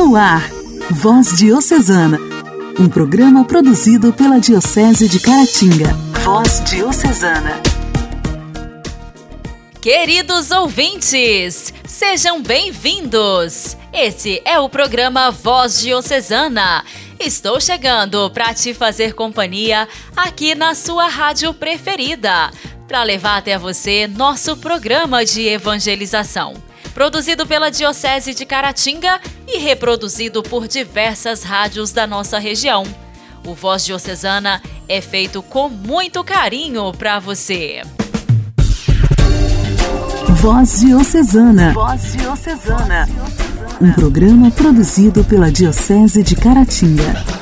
No ar, Voz Diocesana, um programa produzido pela Diocese de Caratinga. Voz Diocesana. Queridos ouvintes, sejam bem-vindos! Esse é o programa Voz Diocesana. Estou chegando para te fazer companhia aqui na sua rádio preferida, para levar até você nosso programa de evangelização produzido pela Diocese de Caratinga e reproduzido por diversas rádios da nossa região. O Voz Diocesana é feito com muito carinho para você. Voz Diocesana. Voz Diocesana. Um programa produzido pela Diocese de Caratinga.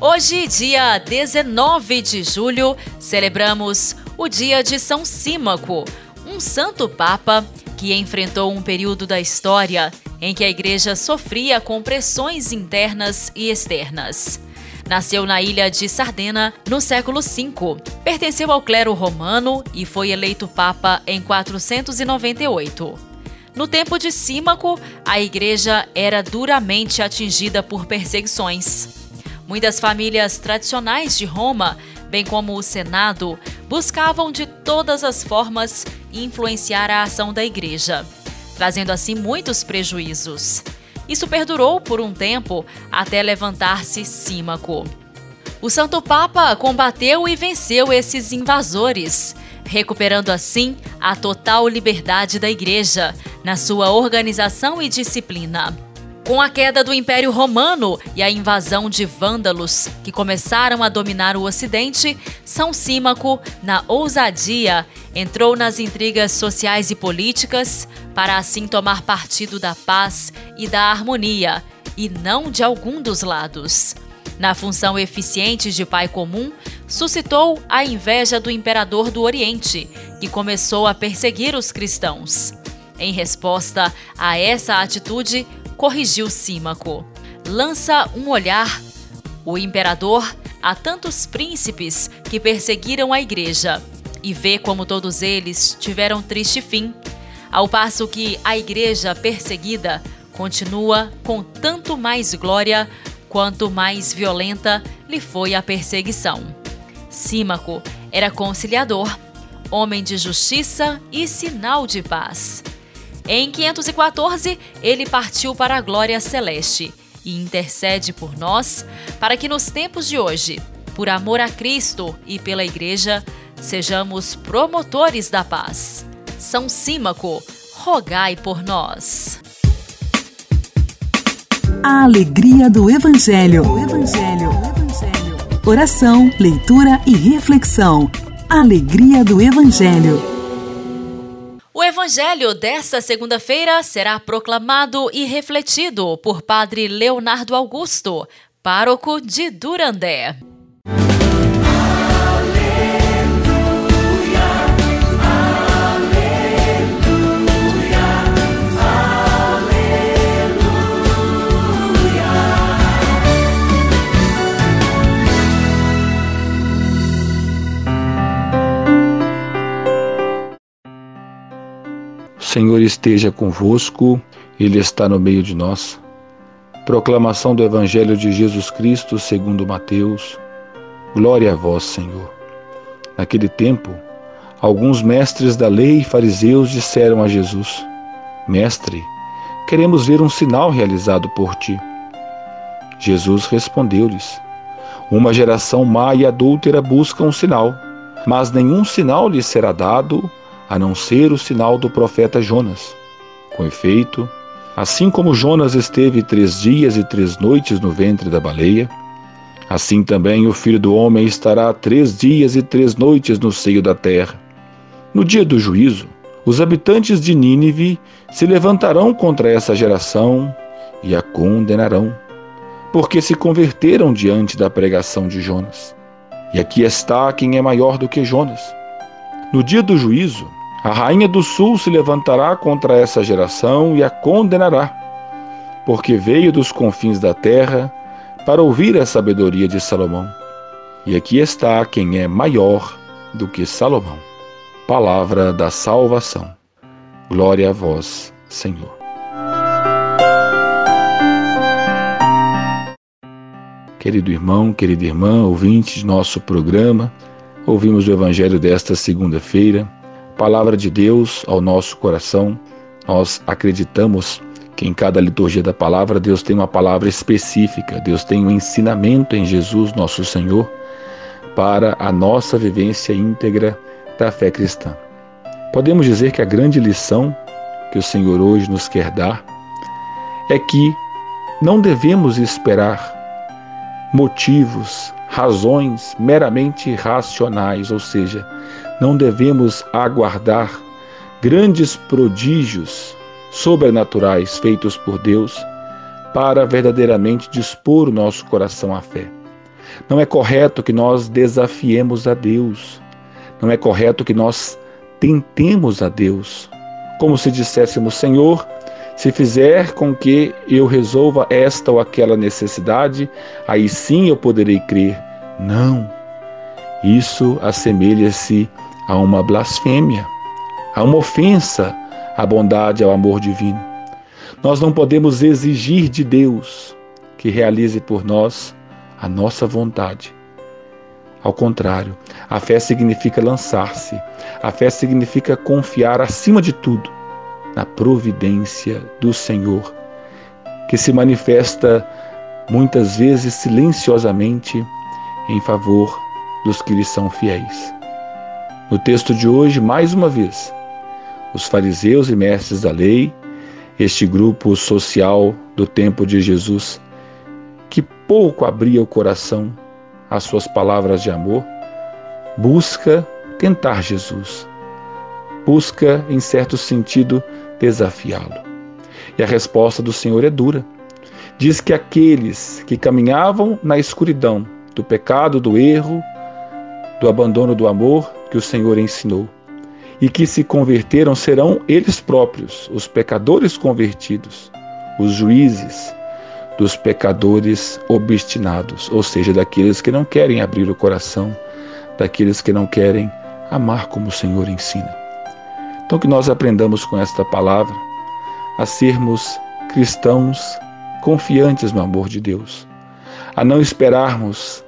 Hoje, dia 19 de julho, celebramos o dia de São Símaco, um santo papa que enfrentou um período da história em que a igreja sofria com pressões internas e externas. Nasceu na ilha de Sardena no século V, pertenceu ao clero romano e foi eleito papa em 498. No tempo de Símaco, a igreja era duramente atingida por perseguições. Muitas famílias tradicionais de Roma bem como o Senado, buscavam de todas as formas influenciar a ação da Igreja, trazendo assim muitos prejuízos. Isso perdurou por um tempo até levantar-se Símaco. O Santo Papa combateu e venceu esses invasores, recuperando assim a total liberdade da Igreja na sua organização e disciplina. Com a queda do Império Romano e a invasão de vândalos, que começaram a dominar o Ocidente, São Símaco, na ousadia, entrou nas intrigas sociais e políticas para assim tomar partido da paz e da harmonia, e não de algum dos lados. Na função eficiente de pai comum, suscitou a inveja do imperador do Oriente, que começou a perseguir os cristãos. Em resposta a essa atitude, corrigiu Símaco. Lança um olhar, o imperador, a tantos príncipes que perseguiram a igreja e vê como todos eles tiveram triste fim, ao passo que a igreja perseguida continua com tanto mais glória quanto mais violenta lhe foi a perseguição. Símaco era conciliador, homem de justiça e sinal de paz. Em 514, ele partiu para a glória celeste e intercede por nós para que nos tempos de hoje, por amor a Cristo e pela Igreja, sejamos promotores da paz. São Símaco, rogai por nós. A alegria do Evangelho. O Evangelho. O Evangelho. Oração, leitura e reflexão. Alegria do Evangelho. O evangelho desta segunda-feira será proclamado e refletido por Padre Leonardo Augusto, pároco de Durandé. Senhor esteja convosco, Ele está no meio de nós. Proclamação do Evangelho de Jesus Cristo segundo Mateus. Glória a vós, Senhor. Naquele tempo, alguns mestres da lei e fariseus disseram a Jesus: Mestre, queremos ver um sinal realizado por ti. Jesus respondeu-lhes: Uma geração má e adúltera busca um sinal, mas nenhum sinal lhe será dado a não ser o sinal do profeta Jonas. Com efeito, assim como Jonas esteve três dias e três noites no ventre da baleia, assim também o filho do homem estará três dias e três noites no seio da terra. No dia do juízo, os habitantes de Nínive se levantarão contra essa geração e a condenarão, porque se converteram diante da pregação de Jonas. E aqui está quem é maior do que Jonas. No dia do juízo, a rainha do sul se levantará contra essa geração e a condenará, porque veio dos confins da terra para ouvir a sabedoria de Salomão. E aqui está quem é maior do que Salomão. Palavra da salvação. Glória a vós, Senhor. Querido irmão, querida irmã, ouvinte de nosso programa, ouvimos o Evangelho desta segunda-feira, palavra de Deus ao nosso coração. Nós acreditamos que em cada liturgia da palavra Deus tem uma palavra específica, Deus tem um ensinamento em Jesus, nosso Senhor, para a nossa vivência íntegra da fé cristã. Podemos dizer que a grande lição que o Senhor hoje nos quer dar é que não devemos esperar motivos, razões meramente racionais, ou seja, não devemos aguardar grandes prodígios sobrenaturais feitos por Deus para verdadeiramente dispor o nosso coração à fé. Não é correto que nós desafiemos a Deus. Não é correto que nós tentemos a Deus. Como se disséssemos, Senhor, se fizer com que eu resolva esta ou aquela necessidade, aí sim eu poderei crer. Não. Isso assemelha-se a uma blasfêmia, a uma ofensa à bondade, ao amor divino. Nós não podemos exigir de Deus que realize por nós a nossa vontade. Ao contrário, a fé significa lançar-se, a fé significa confiar acima de tudo na providência do Senhor, que se manifesta muitas vezes silenciosamente em favor dos que lhe são fiéis. No texto de hoje, mais uma vez, os fariseus e mestres da lei, este grupo social do tempo de Jesus, que pouco abria o coração às suas palavras de amor, busca tentar Jesus, busca, em certo sentido, desafiá-lo. E a resposta do Senhor é dura. Diz que aqueles que caminhavam na escuridão do pecado, do erro, do abandono do amor que o Senhor ensinou, e que se converteram serão eles próprios, os pecadores convertidos, os juízes dos pecadores obstinados, ou seja, daqueles que não querem abrir o coração, daqueles que não querem amar como o Senhor ensina. Então, que nós aprendamos com esta palavra a sermos cristãos confiantes no amor de Deus, a não esperarmos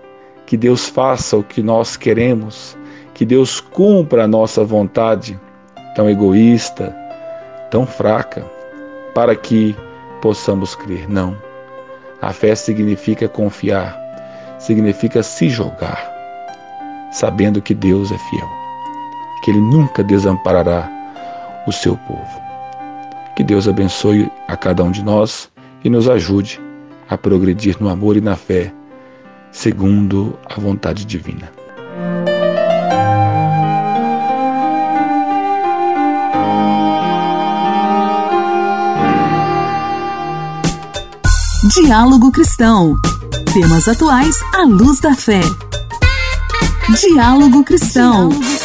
que Deus faça o que nós queremos, que Deus cumpra a nossa vontade tão egoísta, tão fraca, para que possamos crer. Não. A fé significa confiar, significa se jogar, sabendo que Deus é fiel, que Ele nunca desamparará o seu povo. Que Deus abençoe a cada um de nós e nos ajude a progredir no amor e na fé, segundo a vontade divina. Diálogo Cristão. Temas atuais à luz da fé. Diálogo Cristão. Diálogo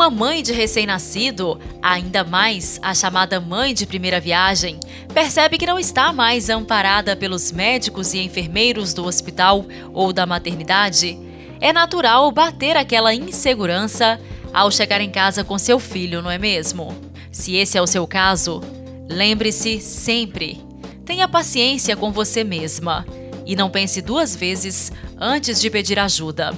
Uma mãe de recém-nascido, ainda mais a chamada mãe de primeira viagem, percebe que não está mais amparada pelos médicos e enfermeiros do hospital ou da maternidade. É natural bater aquela insegurança ao chegar em casa com seu filho, não é mesmo? Se esse é o seu caso, lembre-se sempre: tenha paciência com você mesma e não pense duas vezes antes de pedir ajuda.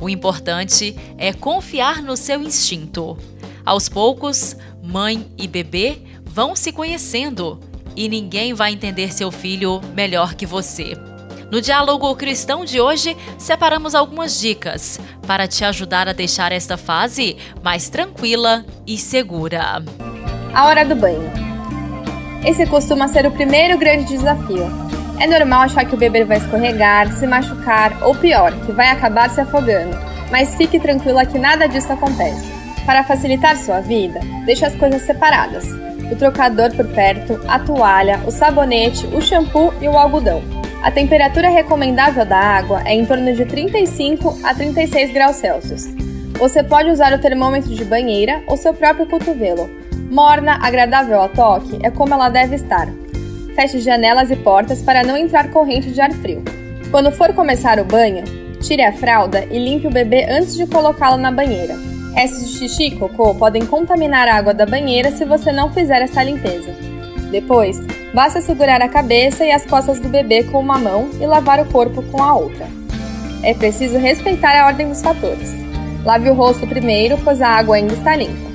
O importante é confiar no seu instinto. Aos poucos, mãe e bebê vão se conhecendo e ninguém vai entender seu filho melhor que você. No diálogo cristão de hoje, separamos algumas dicas para te ajudar a deixar esta fase mais tranquila e segura. A hora do banho. Esse costuma ser o primeiro grande desafio é normal achar que o bebê vai escorregar, se machucar ou pior, que vai acabar se afogando. Mas fique tranquila que nada disso acontece. Para facilitar sua vida, deixe as coisas separadas: o trocador por perto, a toalha, o sabonete, o shampoo e o algodão. A temperatura recomendável da água é em torno de 35 a 36 graus Celsius. Você pode usar o termômetro de banheira ou seu próprio cotovelo. Morna, agradável ao toque, é como ela deve estar, feche janelas e portas para não entrar corrente de ar frio. Quando for começar o banho, Tire a fralda e limpe o bebê antes de colocá-lo na banheira. Restos de xixi e cocô podem contaminar a água da banheira se você não fizer essa limpeza. Depois, basta segurar a cabeça e as costas do bebê com uma mão e lavar o corpo com a outra. É preciso respeitar a ordem dos fatores. Lave o rosto primeiro, pois a água ainda está limpa.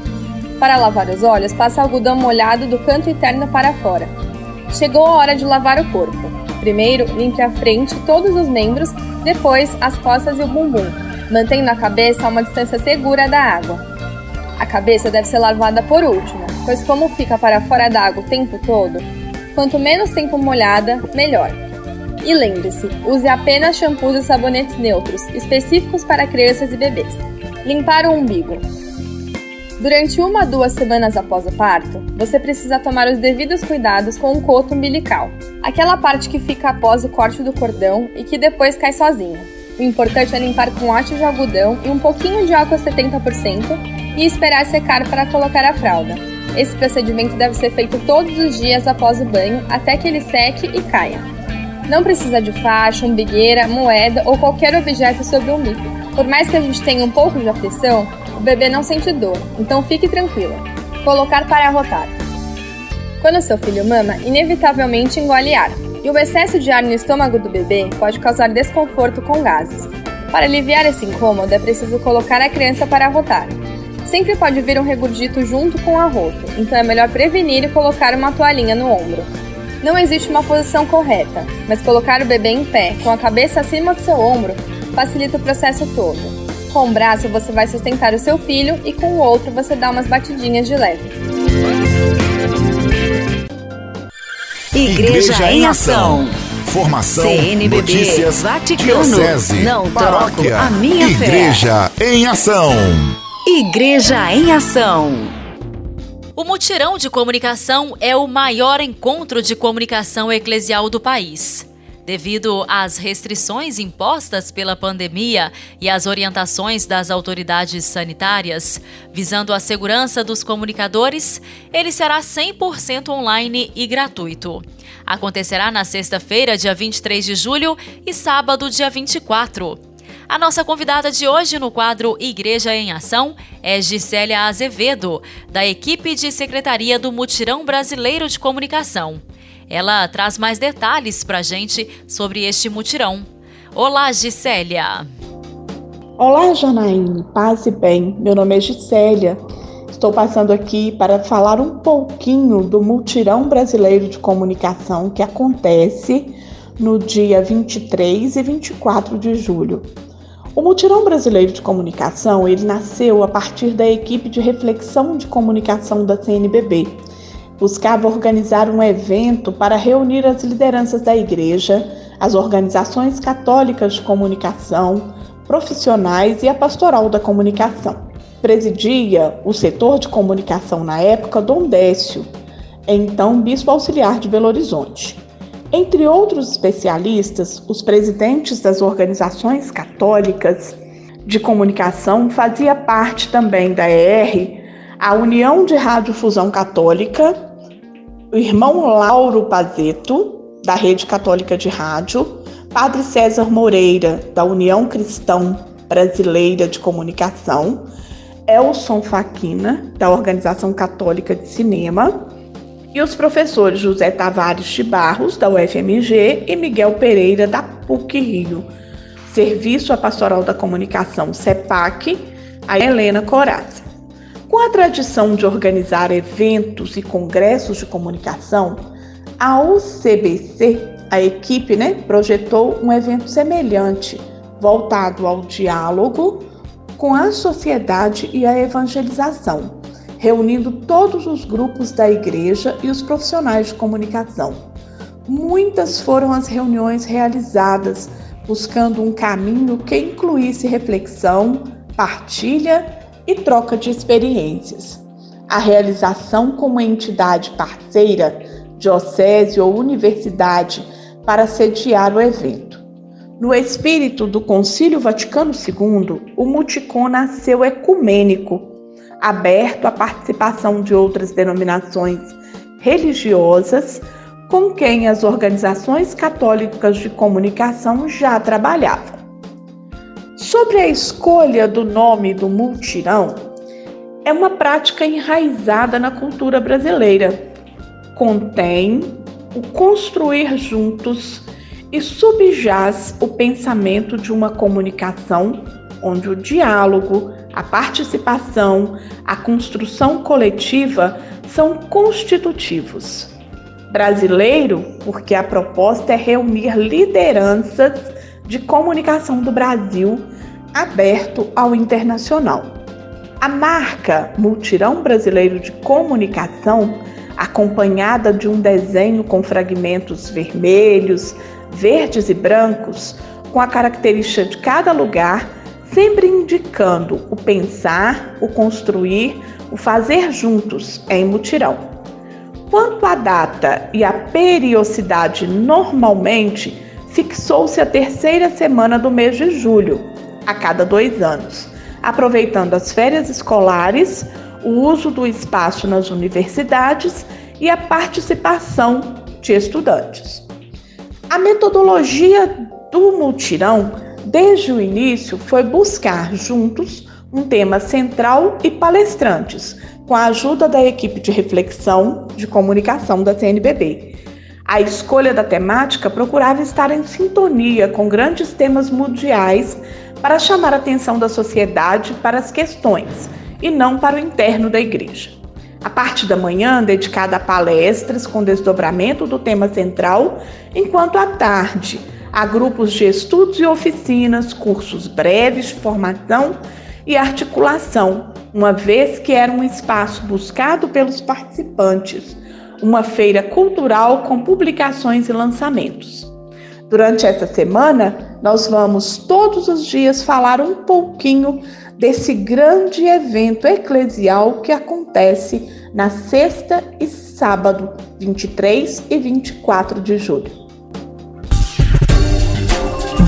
Para lavar os olhos, passe algodão molhado do canto interno para fora. Chegou a hora de lavar o corpo. Primeiro, limpe a frente todos os membros, depois as costas e o bumbum, mantendo a cabeça a uma distância segura da água. A cabeça deve ser lavada por último, pois como fica para fora d'água o tempo todo, quanto menos tempo molhada, melhor. E lembre-se, use apenas shampoos e sabonetes neutros, específicos para crianças e bebês. Limpar o umbigo. Durante uma a duas semanas após o parto, você precisa tomar os devidos cuidados com o coto umbilical, aquela parte que fica após o corte do cordão e que depois cai sozinha. O importante é limpar com haste de algodão e um pouquinho de álcool 70% e esperar secar para colocar a fralda. Esse procedimento deve ser feito todos os dias após o banho até que ele seque e caia. Não precisa de faixa, umbigueira, moeda ou qualquer objeto sobre o umbigo. Por mais que a gente tenha um pouco de aflição, o bebê não sente dor, então fique tranquila. Colocar para arrotar. Quando seu filho mama, inevitavelmente engole ar, e o excesso de ar no estômago do bebê pode causar desconforto com gases. Para aliviar esse incômodo, é preciso colocar a criança para arrotar. Sempre pode vir um regurgito junto com o arroto, então é melhor prevenir e colocar uma toalhinha no ombro. Não existe uma posição correta, mas colocar o bebê em pé, com a cabeça acima do seu ombro, facilita o processo todo. Com um braço você vai sustentar o seu filho e com o outro você dá umas batidinhas de leve. Igreja, Igreja em Ação. Formação, CNBB, notícias, Vaticano, diocese, não paróquia, a minha Igreja fé. em Ação. Igreja em Ação. O Mutirão de Comunicação é o maior encontro de comunicação eclesial do país. Devido às restrições impostas pela pandemia e às orientações das autoridades sanitárias, visando a segurança dos comunicadores, ele será 100% online e gratuito. Acontecerá na sexta-feira, dia 23 de julho, e sábado, dia 24. A nossa convidada de hoje no quadro Igreja em Ação é Gisélia Azevedo, da equipe de secretaria do Mutirão Brasileiro de Comunicação. Ela traz mais detalhes para a gente sobre este mutirão. Olá, Gisélia! Olá, Janaíne, paz e bem. Meu nome é Gisélia. Estou passando aqui para falar um pouquinho do Mutirão Brasileiro de Comunicação que acontece no dia 23 e 24 de julho. O Mutirão Brasileiro de Comunicação, ele nasceu a partir da equipe de reflexão de comunicação da CNBB. Buscava organizar um evento para reunir as lideranças da igreja, as organizações católicas de comunicação, profissionais e a pastoral da comunicação. Presidia o setor de comunicação na época Dom Décio, então bispo auxiliar de Belo Horizonte. Entre outros especialistas, os presidentes das organizações católicas de comunicação fazia parte também da ER, a União de Radiodifusão Católica, o irmão Lauro Pazeto, da Rede Católica de Rádio, Padre César Moreira, da União Cristão Brasileira de Comunicação, Elson Faquina, da Organização Católica de Cinema, e os professores José Tavares de Barros, da UFMG, e Miguel Pereira, da PUC Rio. Serviço à Pastoral da Comunicação, CEPAC, a Helena Corazza. Com a tradição de organizar eventos e congressos de comunicação, a UCBC, a equipe, né, projetou um evento semelhante, voltado ao diálogo com a sociedade e a evangelização reunindo todos os grupos da igreja e os profissionais de comunicação. Muitas foram as reuniões realizadas, buscando um caminho que incluísse reflexão, partilha e troca de experiências. A realização como entidade parceira, diocese ou universidade para sediar o evento. No espírito do Concílio Vaticano II, o Multicon nasceu ecumênico aberto à participação de outras denominações religiosas com quem as organizações católicas de comunicação já trabalhavam. Sobre a escolha do nome do multirão, é uma prática enraizada na cultura brasileira. Contém o construir juntos e subjaz o pensamento de uma comunicação onde o diálogo, a participação, a construção coletiva são constitutivos. Brasileiro, porque a proposta é reunir lideranças de comunicação do Brasil aberto ao internacional. A marca Multirão Brasileiro de Comunicação, acompanhada de um desenho com fragmentos vermelhos, verdes e brancos, com a característica de cada lugar, sempre indicando o pensar, o construir, o fazer juntos em mutirão. Quanto à data e à periodicidade, normalmente fixou-se a terceira semana do mês de julho, a cada dois anos, aproveitando as férias escolares, o uso do espaço nas universidades e a participação de estudantes. A metodologia do multirão, desde o início, foi buscar juntos um tema central e palestrantes, com a ajuda da equipe de reflexão de comunicação da CNBB. A escolha da temática procurava estar em sintonia com grandes temas mundiais para chamar a atenção da sociedade para as questões e não para o interno da igreja. A parte da manhã dedicada a palestras com desdobramento do tema central, enquanto à tarde a grupos de estudos e oficinas, cursos breves formação e articulação, uma vez que era um espaço buscado pelos participantes uma feira cultural com publicações e lançamentos. Durante essa semana, nós vamos todos os dias falar um pouquinho desse grande evento eclesial que acontece na sexta e sábado, 23 e 24 de julho.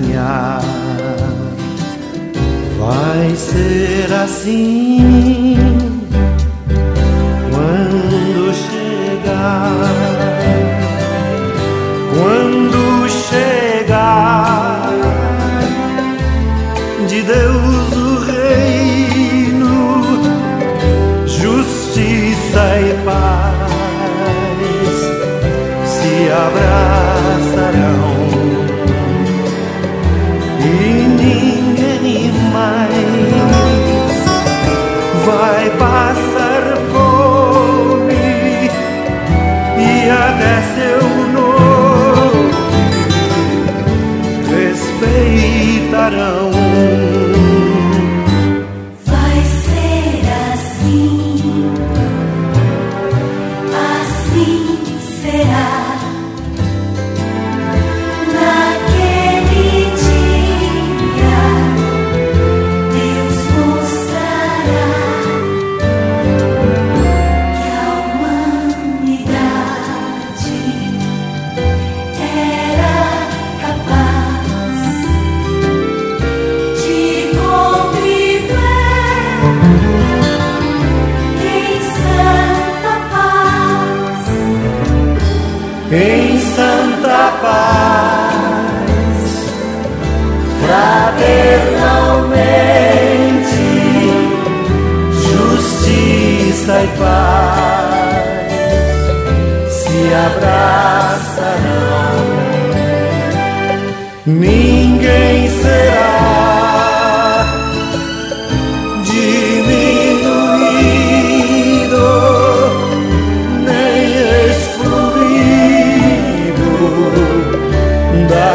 Estranhar Vai ser assim quando chegar,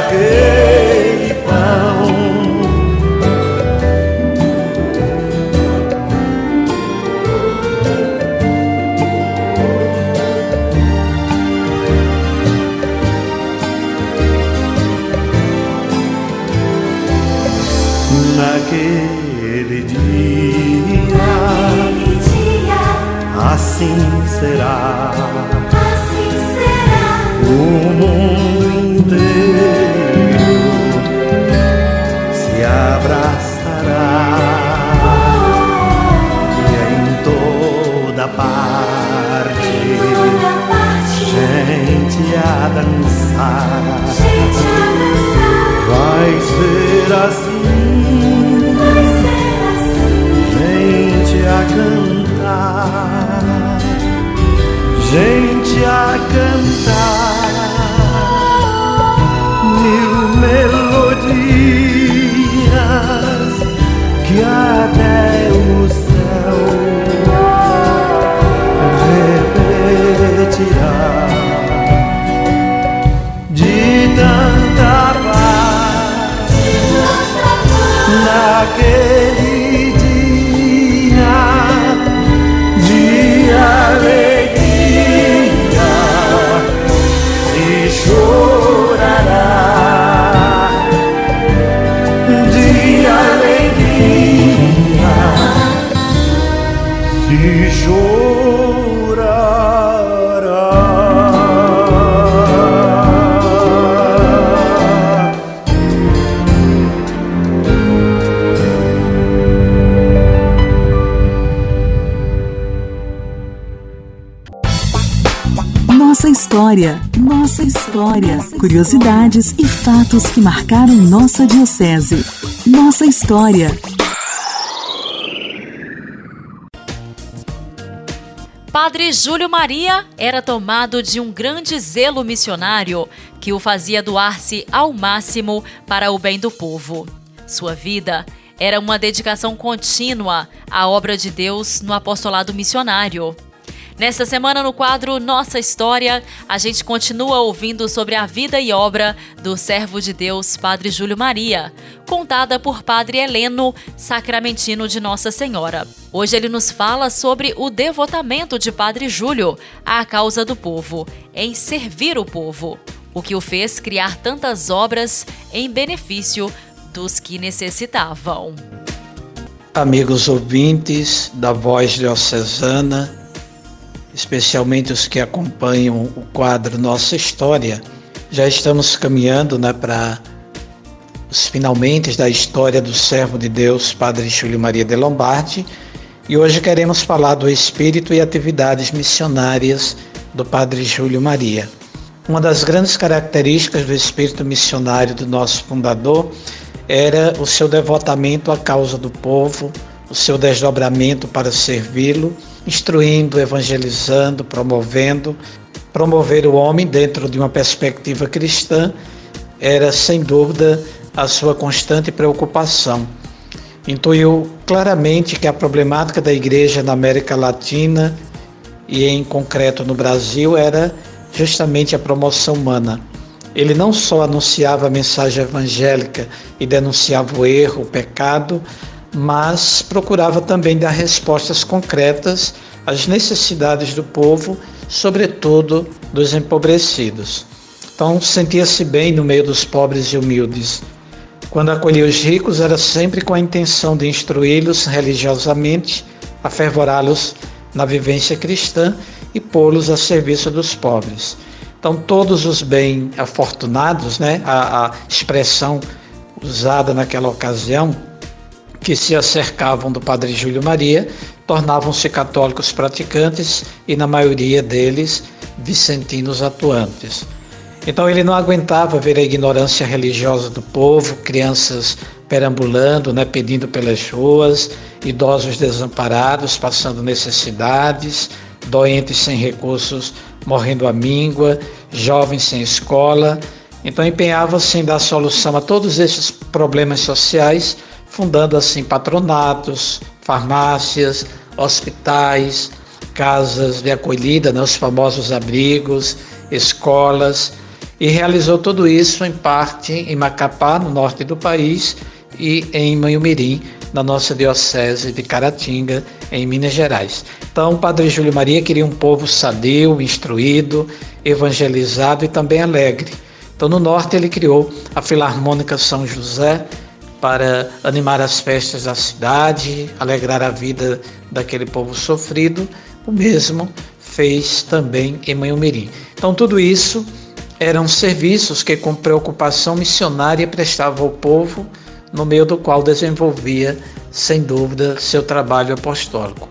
quê? Nossa história, nossa história. Curiosidades e fatos que marcaram nossa diocese. Nossa história. Padre Júlio Maria era tomado de um grande zelo missionário que o fazia doar-se ao máximo para o bem do povo. Sua vida era uma dedicação contínua à obra de Deus no apostolado missionário. Nesta semana, no quadro Nossa História, a gente continua ouvindo sobre a vida e obra do servo de Deus, Padre Júlio Maria, contada por Padre Heleno, sacramentino de Nossa Senhora. Hoje ele nos fala sobre o devotamento de Padre Júlio à causa do povo, em servir o povo, o que o fez criar tantas obras em benefício dos que necessitavam. Amigos ouvintes da Voz Diocesana, especialmente os que acompanham o quadro Nossa História, já estamos caminhando né, para os finalmente da história do servo de Deus, Padre Júlio Maria de Lombardi, e hoje queremos falar do espírito e atividades missionárias do Padre Júlio Maria. Uma das grandes características do espírito missionário do nosso fundador era o seu devotamento à causa do povo, o seu desdobramento para servi-lo, instruindo, evangelizando, promovendo. Promover o homem dentro de uma perspectiva cristã era, sem dúvida, a sua constante preocupação. Intuiu claramente que a problemática da igreja na América Latina e, em concreto, no Brasil era justamente a promoção humana. Ele não só anunciava a mensagem evangélica e denunciava o erro, o pecado, mas procurava também dar respostas concretas às necessidades do povo, sobretudo dos empobrecidos. Então, sentia-se bem no meio dos pobres e humildes. Quando acolhia os ricos, era sempre com a intenção de instruí-los religiosamente, afervorá-los na vivência cristã e pô-los a serviço dos pobres. Então, todos os bem afortunados, né, a, a expressão usada naquela ocasião, que se acercavam do Padre Júlio Maria, tornavam-se católicos praticantes e, na maioria deles, vicentinos atuantes. Então, ele não aguentava ver a ignorância religiosa do povo, crianças perambulando, né, pedindo pelas ruas, idosos desamparados, passando necessidades, doentes sem recursos, morrendo à míngua, jovens sem escola. Então, empenhava-se em dar solução a todos esses problemas sociais fundando assim patronatos, farmácias, hospitais, casas de acolhida, né, os famosos abrigos, escolas, e realizou tudo isso em parte em Macapá, no norte do país, e em Manhumirim, na nossa diocese de Caratinga, em Minas Gerais. Então, Padre Júlio Maria queria um povo sadio, instruído, evangelizado e também alegre. Então, no norte, ele criou a Filarmônica São José, para animar as festas da cidade, alegrar a vida daquele povo sofrido. o mesmo fez também em Manhumirim. Então, tudo isso eram serviços que, com preocupação missionária, prestava ao povo, no meio do qual desenvolvia, sem dúvida, seu trabalho apostólico.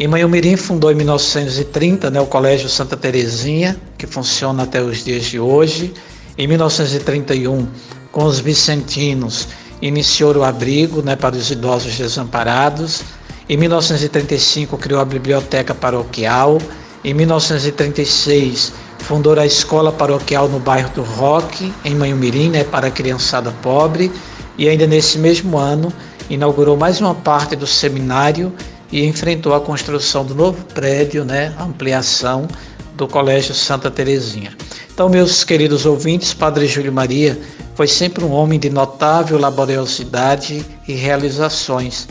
Em Manhumirim fundou em 1930 né, o Colégio Santa Terezinha, que funciona até os dias de hoje. Em 1931, com os vicentinos, iniciou o abrigo né, para os idosos desamparados. Em 1935, criou a Biblioteca Paroquial. Em 1936, fundou a Escola Paroquial no bairro do Roque, em Manhumirim, né, para a criançada pobre. E ainda nesse mesmo ano, inaugurou mais uma parte do seminário e enfrentou a construção do novo prédio, né, ampliação do Colégio Santa Terezinha. Então, meus queridos ouvintes, Padre Júlio Maria foi sempre um homem de notável laboriosidade e realizações.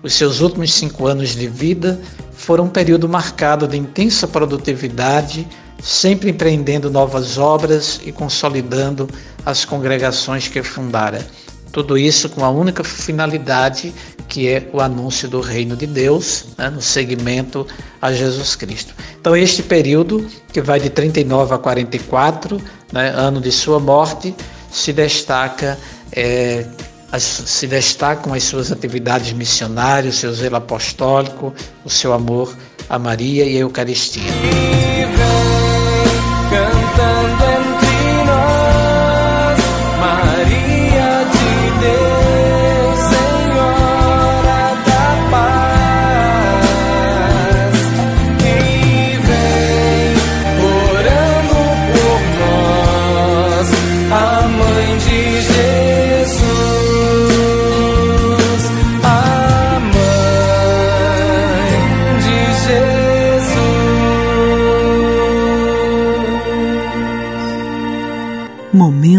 Os seus últimos cinco anos de vida foram um período marcado de intensa produtividade, sempre empreendendo novas obras e consolidando as congregações que fundara. Tudo isso com a única finalidade que é o anúncio do reino de Deus né, no segmento a Jesus Cristo. Então, este período, que vai de 39 a 44, né, ano de sua morte, se destaca. É, as, se destacam as suas atividades missionárias, o seu zelo apostólico, o seu amor a Maria e a Eucaristia.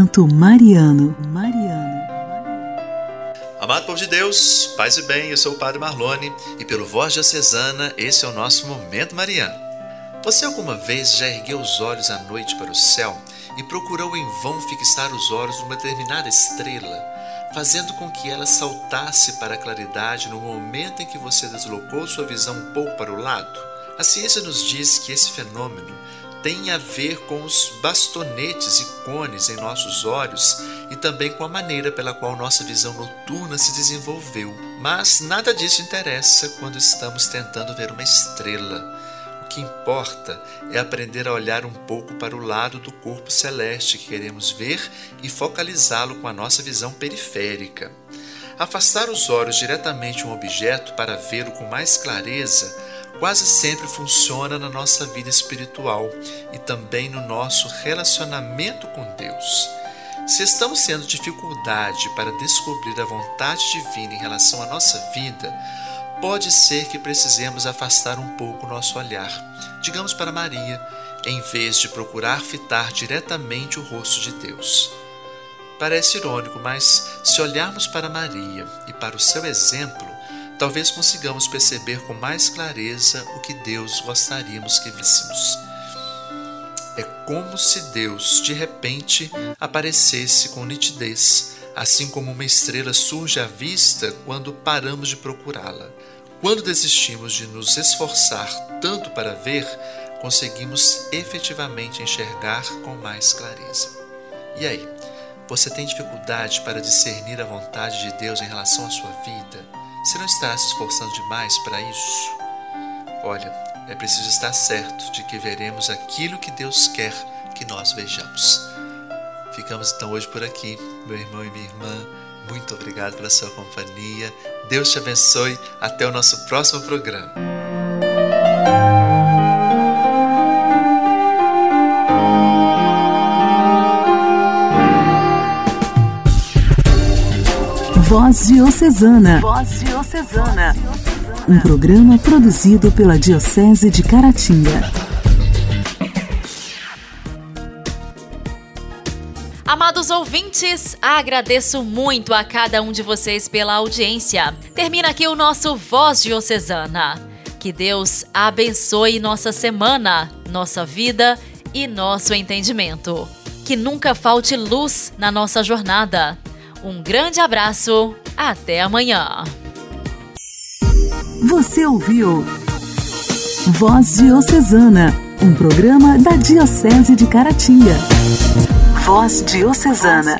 Momento Mariano. Mariano. Amado povo de Deus, paz e bem, eu sou o Padre Marlone e pelo Voz Diocesana, esse é o nosso Momento Mariano. Você alguma vez já ergueu os olhos à noite para o céu e procurou em vão fixar os olhos numa determinada estrela, fazendo com que ela saltasse para a claridade no momento em que você deslocou sua visão um pouco para o lado? A ciência nos diz que esse fenômeno tem a ver com os bastonetes e cones em nossos olhos e também com a maneira pela qual nossa visão noturna se desenvolveu. Mas nada disso interessa quando estamos tentando ver uma estrela. O que importa é aprender a olhar um pouco para o lado do corpo celeste que queremos ver e focalizá-lo com a nossa visão periférica. Afastar os olhos diretamente um objeto para vê-lo com mais clareza quase sempre funciona na nossa vida espiritual e também no nosso relacionamento com Deus. Se estamos tendo dificuldade para descobrir a vontade divina em relação à nossa vida, pode ser que precisemos afastar um pouco nosso olhar, digamos para Maria, em vez de procurar fitar diretamente o rosto de Deus. Parece irônico, mas se olharmos para Maria e para o seu exemplo, talvez consigamos perceber com mais clareza o que Deus gostaríamos que víssemos. É como se Deus, de repente, aparecesse com nitidez, assim como uma estrela surge à vista quando paramos de procurá-la. Quando desistimos de nos esforçar tanto para ver, conseguimos efetivamente enxergar com mais clareza. E aí, você tem dificuldade para discernir a vontade de Deus em relação à sua vida? Você não está se esforçando demais para isso? Olha, é preciso estar certo de que veremos aquilo que Deus quer que nós vejamos. Ficamos então hoje por aqui, meu irmão e minha irmã. Muito obrigado pela sua companhia. Deus te abençoe. Até o nosso próximo programa. Voz Diocesana. Voz Diocesana. Um programa produzido pela Diocese de Caratinga. Amados ouvintes, agradeço muito a cada um de vocês pela audiência. Termina aqui o nosso Voz Diocesana. Que Deus abençoe nossa semana, nossa vida e nosso entendimento. Que nunca falte luz na nossa jornada. Um grande abraço, até amanhã. Você ouviu Voz Diocesana, um programa da Diocese de Caratinga. Voz Diocesana.